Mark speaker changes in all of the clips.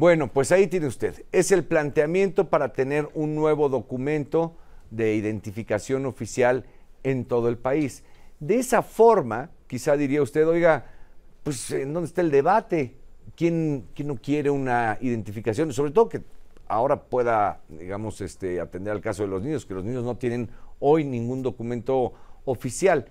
Speaker 1: Bueno, pues ahí tiene usted. Es el planteamiento para tener un nuevo documento de identificación oficial en todo el país. De esa forma, quizá diría usted, oiga, pues ¿en dónde está el debate? ¿Quién, quién no quiere una identificación? Sobre todo que ahora pueda, digamos, este, atender al caso de los niños, que los niños no tienen hoy ningún documento oficial.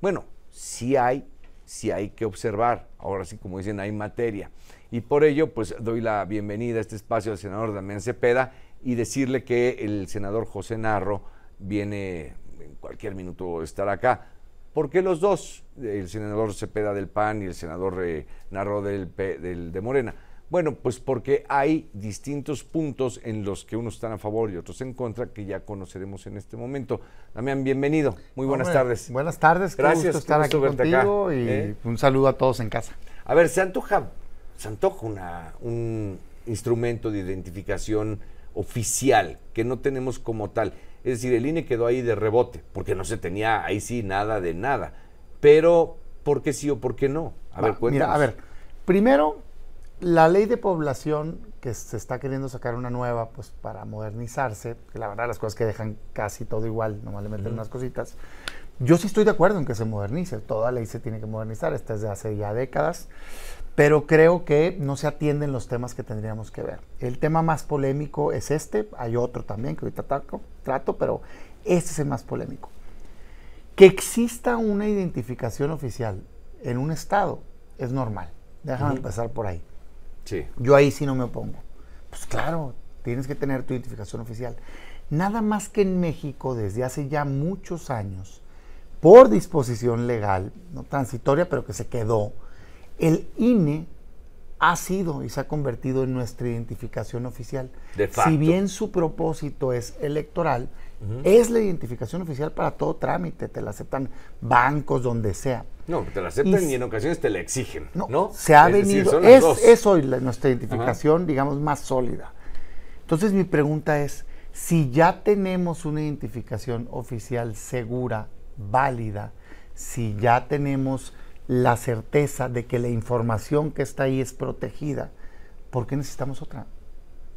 Speaker 1: Bueno, sí hay, sí hay que observar. Ahora sí, como dicen, hay materia. Y por ello, pues doy la bienvenida a este espacio al senador Damián Cepeda y decirle que el senador José Narro viene en cualquier minuto estar acá. ¿Por qué los dos? El senador Cepeda del PAN y el senador eh, Narro del, del, de Morena. Bueno, pues porque hay distintos puntos en los que unos están a favor y otros en contra que ya conoceremos en este momento. Damián, bienvenido. Muy buenas tardes.
Speaker 2: Buenas tardes.
Speaker 1: Gracias.
Speaker 2: por estar aquí contigo y ¿eh? un saludo a todos en casa.
Speaker 1: A ver, se antoja, se antoja una, un instrumento de identificación oficial que no tenemos como tal. Es decir, el INE quedó ahí de rebote, porque no se tenía ahí sí nada de nada. Pero, ¿por qué sí o por qué no?
Speaker 2: A ver, cuéntanos. Mira, a ver, primero, la ley de población que se está queriendo sacar una nueva, pues para modernizarse, que la verdad las cosas que dejan casi todo igual, nomás le meten unas cositas. Yo sí estoy de acuerdo en que se modernice, toda ley se tiene que modernizar, esta es de hace ya décadas pero creo que no se atienden los temas que tendríamos que ver. El tema más polémico es este, hay otro también que ahorita trato, pero este es el más polémico. Que exista una identificación oficial en un estado es normal. Déjame empezar por ahí.
Speaker 1: Sí.
Speaker 2: Yo ahí sí no me opongo. Pues claro, tienes que tener tu identificación oficial. Nada más que en México, desde hace ya muchos años, por disposición legal, no transitoria, pero que se quedó, el INE ha sido y se ha convertido en nuestra identificación oficial. Si bien su propósito es electoral, es la identificación oficial para todo trámite, te la aceptan bancos, donde sea.
Speaker 1: No, te la aceptan y, en ocasiones te la exigen. No,
Speaker 2: se ha venido, es, hoy nuestra identificación, digamos, más sólida. Entonces mi pregunta es, si ya tenemos una identificación oficial segura, válida, si ya tenemos la certeza de que la información que está ahí es protegida, ¿por qué necesitamos otra?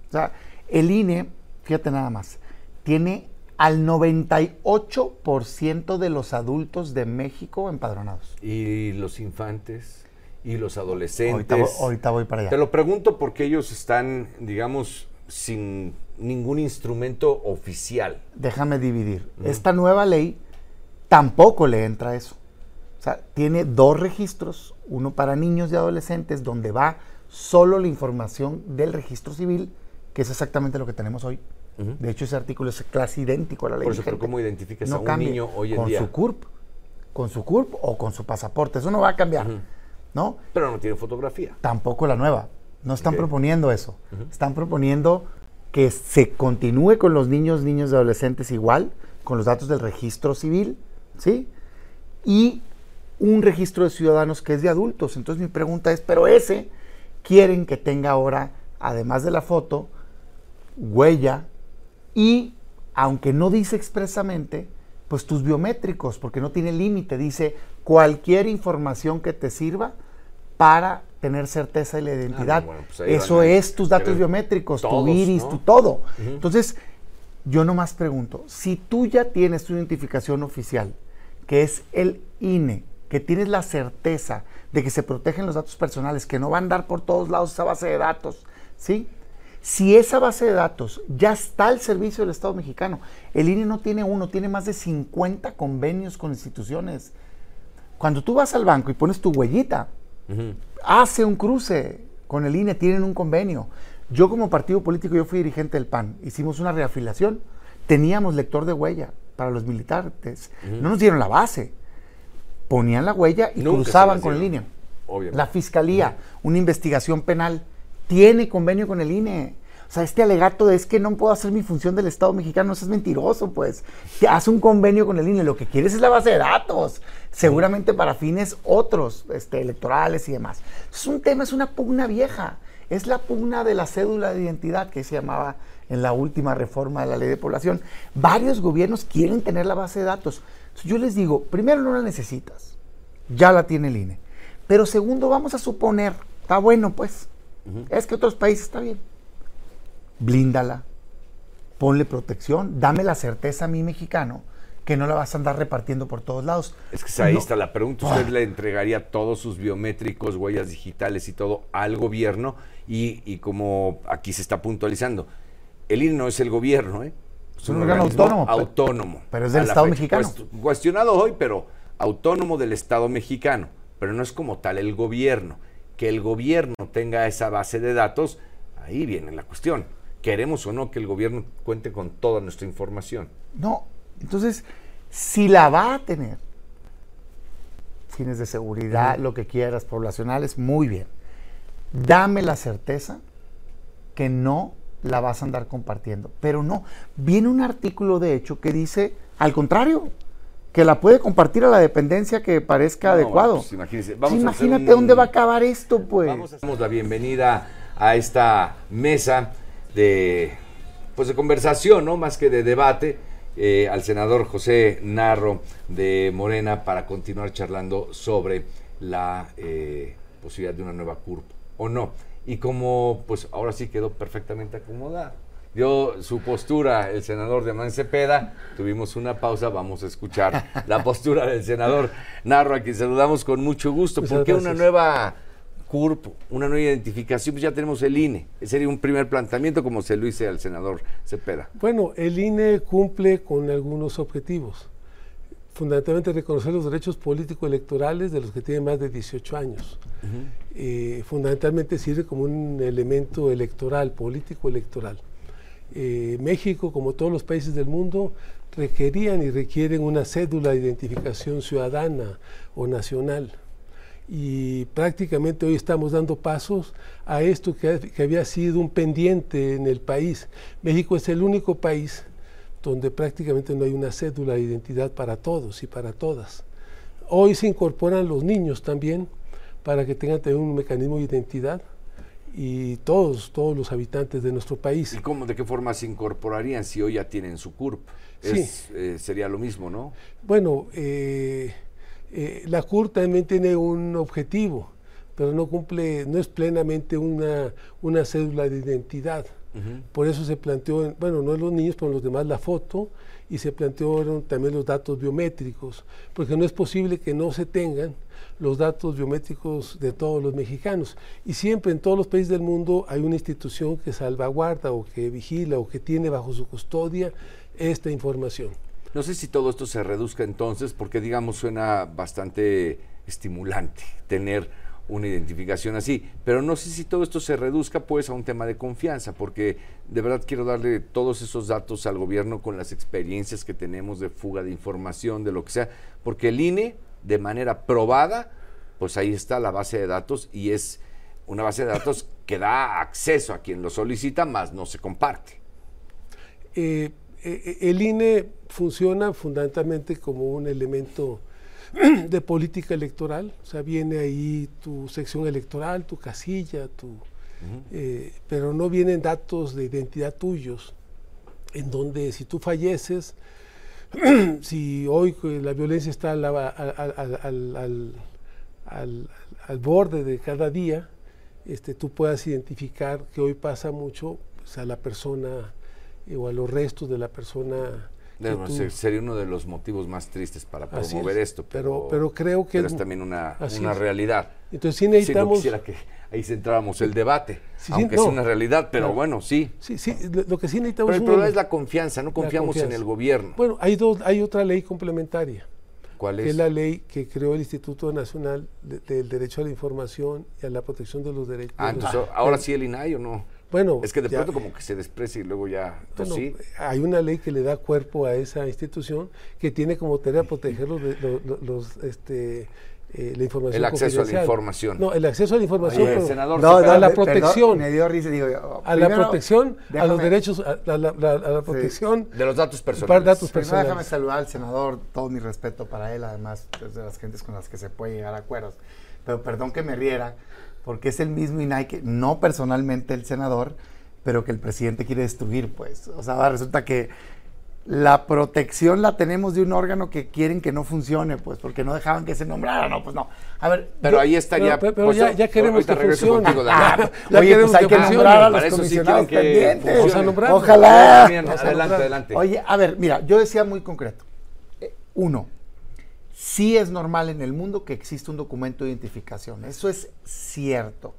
Speaker 2: O sea, el INE, fíjate nada más, tiene al 98% de los adultos de México empadronados.
Speaker 1: ¿Y los infantes? ¿Y los adolescentes?
Speaker 2: Ahorita, voy para allá.
Speaker 1: Te lo pregunto porque ellos están, digamos, sin ningún instrumento oficial.
Speaker 2: Déjame dividir. Esta nueva ley tampoco le entra eso sea, tiene dos registros, uno para niños y adolescentes, donde va solo la información del registro civil, que es exactamente lo que tenemos hoy. De hecho, ese artículo es casi idéntico a la ley.
Speaker 1: Por eso, pero ¿cómo identificas a un niño hoy en
Speaker 2: con
Speaker 1: día?
Speaker 2: Con su CURP, con su CURP o con su pasaporte. Eso no va a cambiar, ¿no?
Speaker 1: Pero no tiene fotografía.
Speaker 2: Tampoco la nueva. No están proponiendo eso. Están proponiendo que se continúe con los niños, niños y adolescentes igual, con los datos del registro civil, ¿sí? Y un registro de ciudadanos que es de adultos. Entonces mi pregunta es, pero ese quieren que tenga ahora, además de la foto, huella y, aunque no dice expresamente, pues tus biométricos, porque no tiene límite, dice cualquier información que te sirva para tener certeza de la identidad. Ah, pues Eso es tus datos biométricos, tu iris, tu todo. Entonces, yo nomás pregunto, si tú ya tienes tu identificación oficial, que es el INE, que tienes la certeza de que se protegen los datos personales, que no van a andar por todos lados esa base de datos, ¿sí? Si esa base de datos ya está al servicio del Estado mexicano, el INE no tiene uno, tiene más de 50 convenios con instituciones. Cuando tú vas al banco y pones tu huellita, hace un cruce con el INE, tienen un convenio. Yo como partido político, yo fui dirigente del PAN, hicimos una reafiliación, teníamos lector de huella para los militares, no nos dieron la base ponían la huella y cruzaban con el INE. La fiscalía, una investigación penal, tiene convenio con el INE. O sea, este alegato de es que no puedo hacer mi función del Estado mexicano, eso es mentiroso, pues. Hace un convenio con el INE, lo que quieres es la base de datos, seguramente para fines otros, este, electorales y demás. Es un tema, es una pugna vieja. Es la pugna de la cédula de identidad que se llamaba en la última reforma de la ley de población. Varios gobiernos quieren tener la base de datos. Yo les digo, primero no la necesitas, ya la tiene el INE. Pero segundo, vamos a suponer, está bueno pues, Es que otros países está bien. Blíndala, ponle protección, dame la certeza a mi mexicano que no la vas a andar repartiendo por todos lados.
Speaker 1: Es que ahí está la pregunta. ¿Usted le entregaría todos sus biométricos, huellas digitales y todo al gobierno? Y, como aquí se está puntualizando, el INE no es el gobierno, ¿eh?
Speaker 2: Es un, órgano autónomo.
Speaker 1: Autónomo.
Speaker 2: Pero es del Estado mexicano.
Speaker 1: cuestionado hoy, pero autónomo del Estado mexicano. Pero no es como tal el gobierno. Que el gobierno tenga esa base de datos, ahí viene la cuestión. ¿Queremos o no que el gobierno cuente con toda nuestra información?
Speaker 2: No, entonces, si la va a tener, fines de seguridad, lo que quieras, poblacionales, muy bien. Dame la certeza que no la vas a andar compartiendo. Pero no, viene un artículo de hecho que dice, al contrario, que la puede compartir a la dependencia que parezca adecuado.
Speaker 1: Pues,
Speaker 2: imagínate dónde va a acabar esto, pues.
Speaker 1: Vamos a damos la bienvenida a esta mesa de, pues, de conversación, ¿no? Más que de debate eh, al senador José Narro de Morena para continuar charlando sobre la eh, posibilidad de una nueva CURP o no. Y como pues ahora sí quedó perfectamente acomodado. Dio su postura el senador de Mancepeda, tuvimos una pausa, vamos a escuchar la postura del senador Narro, a quien saludamos con mucho gusto. ¿Por qué una nueva CURP, una nueva identificación, pues ya tenemos el INE. Ese sería un primer planteamiento como se lo hice al senador Cepeda.
Speaker 3: Bueno, el INE cumple con algunos objetivos. Fundamentalmente reconocer los derechos político-electorales de los que tienen más de 18 años. Eh, fundamentalmente sirve como un elemento electoral, político-electoral. Eh, México, como todos los países del mundo, requerían y requieren una cédula de identificación ciudadana o nacional y prácticamente hoy estamos dando pasos a esto que, había sido un pendiente en el país. México es el único país donde prácticamente no hay una cédula de identidad para todos y para todas. Hoy se incorporan los niños también para que tengan también un mecanismo de identidad y todos, todos los habitantes de nuestro país.
Speaker 1: ¿Y cómo, de qué forma se incorporarían si hoy ya tienen su CURP? sí. Eh, sería lo mismo, ¿no?
Speaker 3: Bueno, eh, eh, la CUR también tiene un objetivo, pero no cumple, no es plenamente una, una cédula de identidad. Por eso se planteó, bueno, no en los niños, pero en los demás la foto, y se plantearon también los datos biométricos, porque no es posible que no se tengan los datos biométricos de todos los mexicanos. Y siempre en todos los países del mundo hay una institución que salvaguarda o que vigila o que tiene bajo su custodia esta información.
Speaker 1: No sé si todo esto se reduzca entonces, porque digamos suena bastante estimulante tener una identificación así, pero no sé si todo esto se reduzca pues a un tema de confianza, porque de verdad quiero darle todos esos datos al gobierno con las experiencias que tenemos de fuga de información, de lo que sea, porque el INE de manera probada, pues ahí está la base de datos y es una base de datos que da acceso a quien lo solicita, más no se comparte.
Speaker 3: Eh, eh, eh, el INE funciona fundamentalmente como un elemento de política electoral, o sea, viene ahí tu sección electoral, tu casilla, tu, eh, pero no vienen datos de identidad tuyos, en donde si tú falleces, si hoy la violencia está al, al, borde de cada día, este, tú puedas identificar que hoy pasa mucho pues, a la persona o a los restos de la persona.
Speaker 1: Sería uno de los motivos más tristes para promover esto.
Speaker 3: Pero, pero, creo que...
Speaker 1: es también una, una realidad.
Speaker 3: Entonces sí necesitamos...
Speaker 1: quisiera que ahí centráramos el debate, aunque es una realidad, pero bueno, sí.
Speaker 3: Sí, sí, lo que sí necesitamos...
Speaker 1: Pero el problema es la confianza, no confiamos en el gobierno.
Speaker 3: Bueno, hay, dos, hay otra ley complementaria.
Speaker 1: ¿Cuál es?
Speaker 3: Que es la ley que creó el Instituto Nacional del Derecho a la Información y a la Protección de los Derechos.
Speaker 1: Ah, entonces, ¿ahora sí el INAI o no?
Speaker 3: Bueno,
Speaker 1: es que de pronto como que se desprecia y luego ya. Pues sí.
Speaker 3: Hay una ley que le da cuerpo a esa institución que tiene como tarea proteger los, los, este, eh, la información.
Speaker 1: El acceso a la información.
Speaker 3: No, el acceso a la información.
Speaker 1: el senador
Speaker 3: no, a la protección.
Speaker 2: me dio risa, digo,
Speaker 3: a la protección, a los derechos, a la, protección.
Speaker 1: De los datos personales.
Speaker 3: datos personales.
Speaker 2: déjame saludar al senador, todo mi respeto para él, además es de las gentes con las que se puede llegar a acuerdos. Pero perdón que me riera, porque es el mismo INAI que, no personalmente el senador, pero que el presidente quiere destruir, pues. O sea, resulta que la protección la tenemos de un órgano que quieren que no funcione, pues, porque no dejaban que se nombrara, no, pues no. A ver,
Speaker 1: pero ahí estaría.
Speaker 3: Pero, pero ya, ya, queremos que funcione. Contigo,
Speaker 2: ah, ya Oye, pues hay que, nombrar a los
Speaker 1: Para
Speaker 2: comisionados
Speaker 1: sí pendientes.
Speaker 2: Nombrar. Ojalá.
Speaker 1: adelante, adelante.
Speaker 2: Oye, a ver, mira, yo decía muy concreto. Eh, uno, sí es normal en el mundo que exista un documento de identificación. Eso es cierto.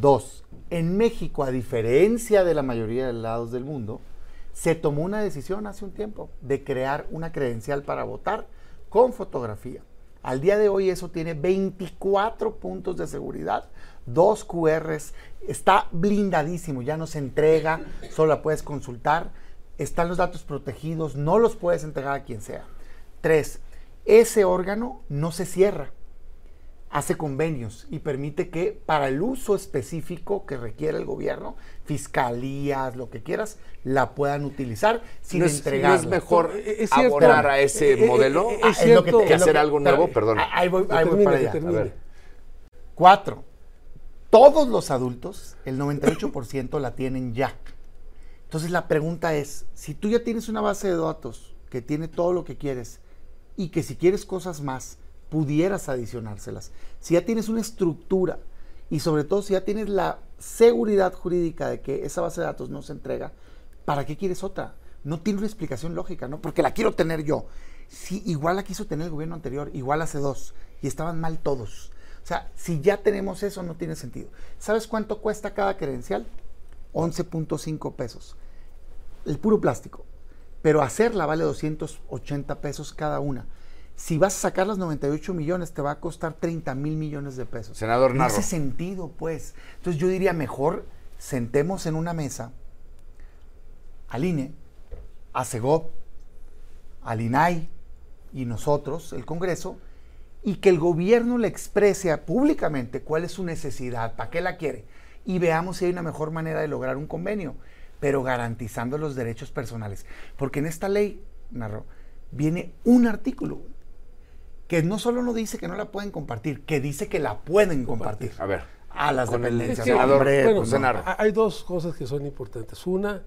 Speaker 2: Dos, en México, a diferencia de la mayoría de lados del mundo, se tomó una decisión hace un tiempo de crear una credencial para votar con fotografía. Al día de hoy eso tiene 24 puntos de seguridad, dos QRs, está blindadísimo, ya no se entrega, solo la puedes consultar, están los datos protegidos, no los puedes entregar a quien sea. Tres, ese órgano no se cierra hace convenios y permite que para el uso específico que requiere el gobierno, fiscalías, lo que quieras, la puedan utilizar sin
Speaker 1: ¿No
Speaker 2: entregarla.
Speaker 1: es mejor abonar a ese modelo
Speaker 2: es es
Speaker 1: que, que hacer algo nuevo? Perdón.
Speaker 2: Ahí voy, ahí voy para allá. A ver. Cuatro. Todos los adultos, el 98% la tienen ya. Entonces la pregunta es, si tú ya tienes una base de datos que tiene todo lo que quieres y que si quieres cosas más, pudieras adicionárselas. Si ya tienes una estructura y sobre todo si ya tienes la seguridad jurídica de que esa base de datos no se entrega, ¿para qué quieres otra? No tiene una explicación lógica, ¿no? Porque la quiero tener yo. Si igual la quiso tener el gobierno anterior, igual hace dos, y estaban mal todos. O sea, si ya tenemos eso, no tiene sentido. ¿Sabes cuánto cuesta cada credencial? 11.5 pesos. El puro plástico. Pero hacerla vale 280 pesos cada una si vas a sacar los 98 millones, te va a costar 30 mil millones de pesos.
Speaker 1: Senador Narro.
Speaker 2: No hace sentido, pues. Entonces yo diría, mejor sentemos en una mesa al INE, a CEGOP, al INAI y nosotros, el Congreso, y que el gobierno le exprese públicamente cuál es su necesidad, para qué la quiere, y veamos si hay una mejor manera de lograr un convenio, pero garantizando los derechos personales. Porque en esta ley, Narro, viene un artículo que no solo no dice que no la pueden compartir, que dice que la pueden compartir.
Speaker 1: A ver.
Speaker 2: A las dependencias.
Speaker 3: Pues hay dos cosas que son importantes. Una,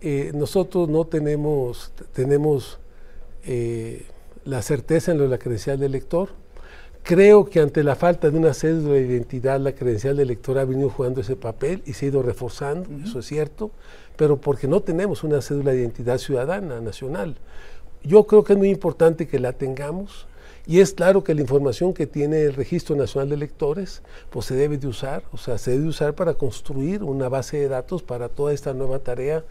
Speaker 3: eh, nosotros no tenemos, tenemos eh, la certeza en lo de la credencial de elector. Creo que ante la falta de una cédula de identidad, la credencial de elector ha venido jugando ese papel y se ha ido reforzando, eso es cierto, pero porque no tenemos una cédula de identidad ciudadana nacional. Yo creo que es muy importante que la tengamos y es claro que la información que tiene el Registro Nacional de Electores, pues se debe de usar, o sea, se debe de usar para construir una base de datos para toda esta nueva tarea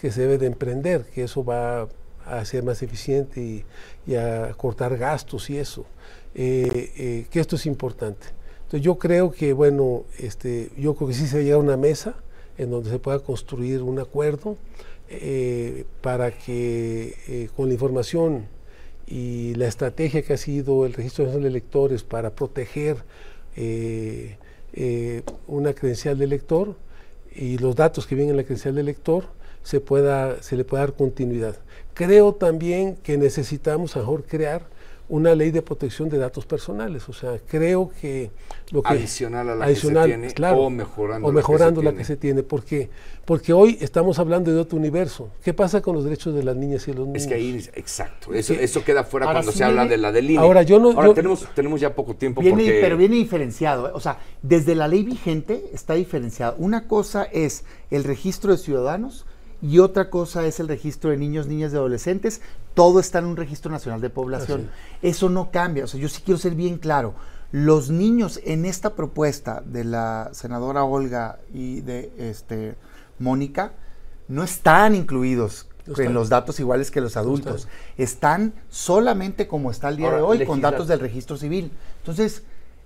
Speaker 3: que se debe de emprender, que eso va a ser más eficiente y, a cortar gastos y eso, eh, eh, que esto es importante. Entonces yo creo que, bueno, este, yo creo que sí se va a una mesa en donde se pueda construir un acuerdo eh, para que con la información y la estrategia que ha sido el Registro Nacional de Electores para proteger una credencial de elector y los datos que vienen en la credencial de elector se, pueda, se le pueda dar continuidad. Creo también que necesitamos mejor crear una ley de protección de datos personales. O sea, creo que
Speaker 1: lo que adicional a la que se tiene o mejorando,
Speaker 3: o mejorando la, que se, tiene. Porque, porque hoy estamos hablando de otro universo. ¿Qué pasa con los derechos de las niñas y los niños?
Speaker 1: Es que ahí, exacto, eso, eso queda fuera cuando se habla de la del INE.
Speaker 3: Ahora, yo no,
Speaker 1: ahora tenemos, tenemos ya poco tiempo.
Speaker 2: Viene, Pero viene diferenciado. ¿eh? O sea, desde la ley vigente está diferenciado. Una cosa es el registro de ciudadanos y otra cosa es el registro de niños, niñas y adolescentes. Todo está en un registro nacional de población. Eso no cambia. O sea, yo sí quiero ser bien claro. Los niños en esta propuesta de la senadora Olga y de este, Mónica no están incluidos en los datos iguales que los adultos. están. solamente como está el día de hoy, con datos del registro civil. Entonces,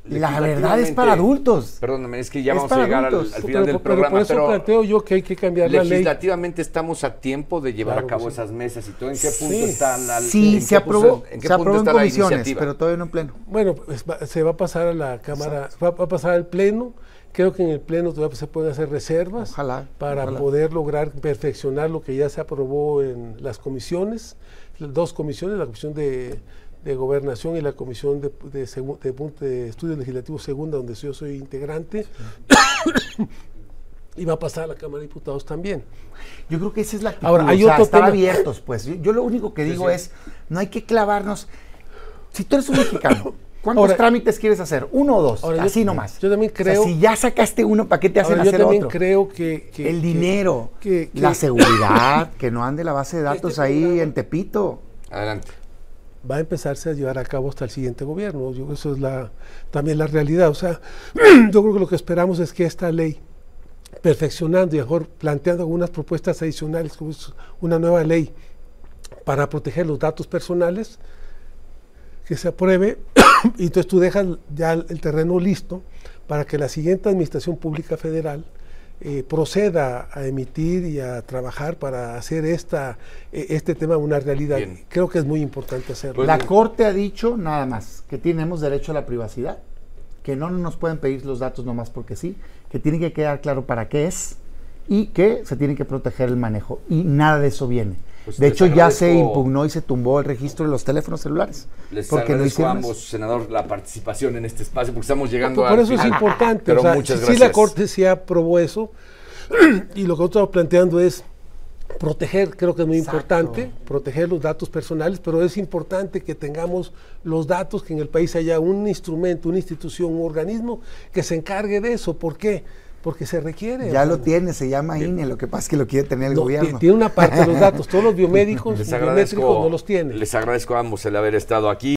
Speaker 2: la verdad es para adultos.
Speaker 1: Perdóname, es que ya vamos a llegar al, final del programa.
Speaker 3: Pero por eso planteo yo que hay que cambiar la ley.
Speaker 1: Legislativamente estamos a tiempo de llevar a cabo esas mesas y todo. ¿En qué punto está la
Speaker 2: Sí, se aprobó, ¿en qué se aprobó en comisiones, pero todavía no en pleno.
Speaker 3: Bueno, pues se va a pasar a la Cámara, va, a pasar al pleno. Creo que en el pleno todavía se pueden hacer reservas para poder lograr perfeccionar lo que ya se aprobó en las comisiones, dos comisiones, la comisión de de Gobernación y la Comisión de, de, Estudios Legislativos Segunda, donde yo soy integrante. y va a pasar a la Cámara de Diputados también.
Speaker 2: Yo creo que esa es la actitud.
Speaker 3: Ahora, hay
Speaker 2: o sea,
Speaker 3: otro
Speaker 2: estar
Speaker 3: tema.
Speaker 2: abiertos, pues. Yo, yo lo único que digo es, no hay que clavarnos. Si tú eres un mexicano, ¿cuántos
Speaker 3: Ahora-
Speaker 2: trámites quieres hacer? ¿Uno o dos?
Speaker 3: Ahora, yo-
Speaker 2: Así nomás.
Speaker 3: yo también
Speaker 2: O sea,
Speaker 3: creo-
Speaker 2: si ya sacaste uno, ¿para qué te hacen
Speaker 3: Ahora, yo
Speaker 2: hacer
Speaker 3: también
Speaker 2: otro?
Speaker 3: creo que, que-
Speaker 2: El dinero,
Speaker 3: que- que-
Speaker 2: la seguridad, que no ande la base de datos
Speaker 3: Este
Speaker 2: ahí
Speaker 3: programa-
Speaker 2: en Tepito.
Speaker 1: Adelante.
Speaker 3: Va a empezarse a llevar a cabo hasta el siguiente gobierno. Yo, eso es también la realidad. O sea, yo creo que lo que esperamos es que esta ley, perfeccionando y mejor planteando algunas propuestas adicionales, como es una nueva ley para proteger los datos personales, que se apruebe y entonces tú dejas ya el terreno listo para que la siguiente Administración Pública Federal eh, proceda a emitir y a trabajar para hacer esta, eh, este tema una realidad.
Speaker 1: Bien.
Speaker 3: Creo que es muy importante hacerlo.
Speaker 1: Pues-
Speaker 2: La Corte ha dicho nada más que tenemos derecho a la privacidad, que no nos pueden pedir los datos nomás porque sí, que tiene que quedar claro para qué es y que se tiene que proteger el manejo. Y nada de eso viene.
Speaker 1: Pues
Speaker 2: de hecho, ya se impugnó y se tumbó el registro de los teléfonos celulares.
Speaker 1: Les
Speaker 2: porque no
Speaker 1: agradezco a
Speaker 2: hicieron
Speaker 1: ambos,
Speaker 2: eso.
Speaker 1: senador, la participación en este espacio, porque estamos llegando
Speaker 3: por,
Speaker 1: al
Speaker 3: por eso es importante.
Speaker 1: Pero
Speaker 3: o sea,
Speaker 1: muchas gracias.
Speaker 3: si la Corte sí aprobó eso, y lo que nosotros estamos planteando es proteger, creo que es muy
Speaker 2: Exacto.
Speaker 3: importante, proteger los datos personales, pero es importante que tengamos los datos, que en el país haya un instrumento, una institución, un organismo que se encargue de eso. ¿Por qué? Porque se requiere.
Speaker 2: Ya lo tiene, se llama INE, lo que pasa es que lo quiere tener el
Speaker 3: no,
Speaker 2: gobierno.
Speaker 3: ti- tiene una parte de los datos, todos los biomédicos,
Speaker 1: Les
Speaker 3: biométricos no los tiene.
Speaker 1: les agradezco a ambos el haber estado aquí.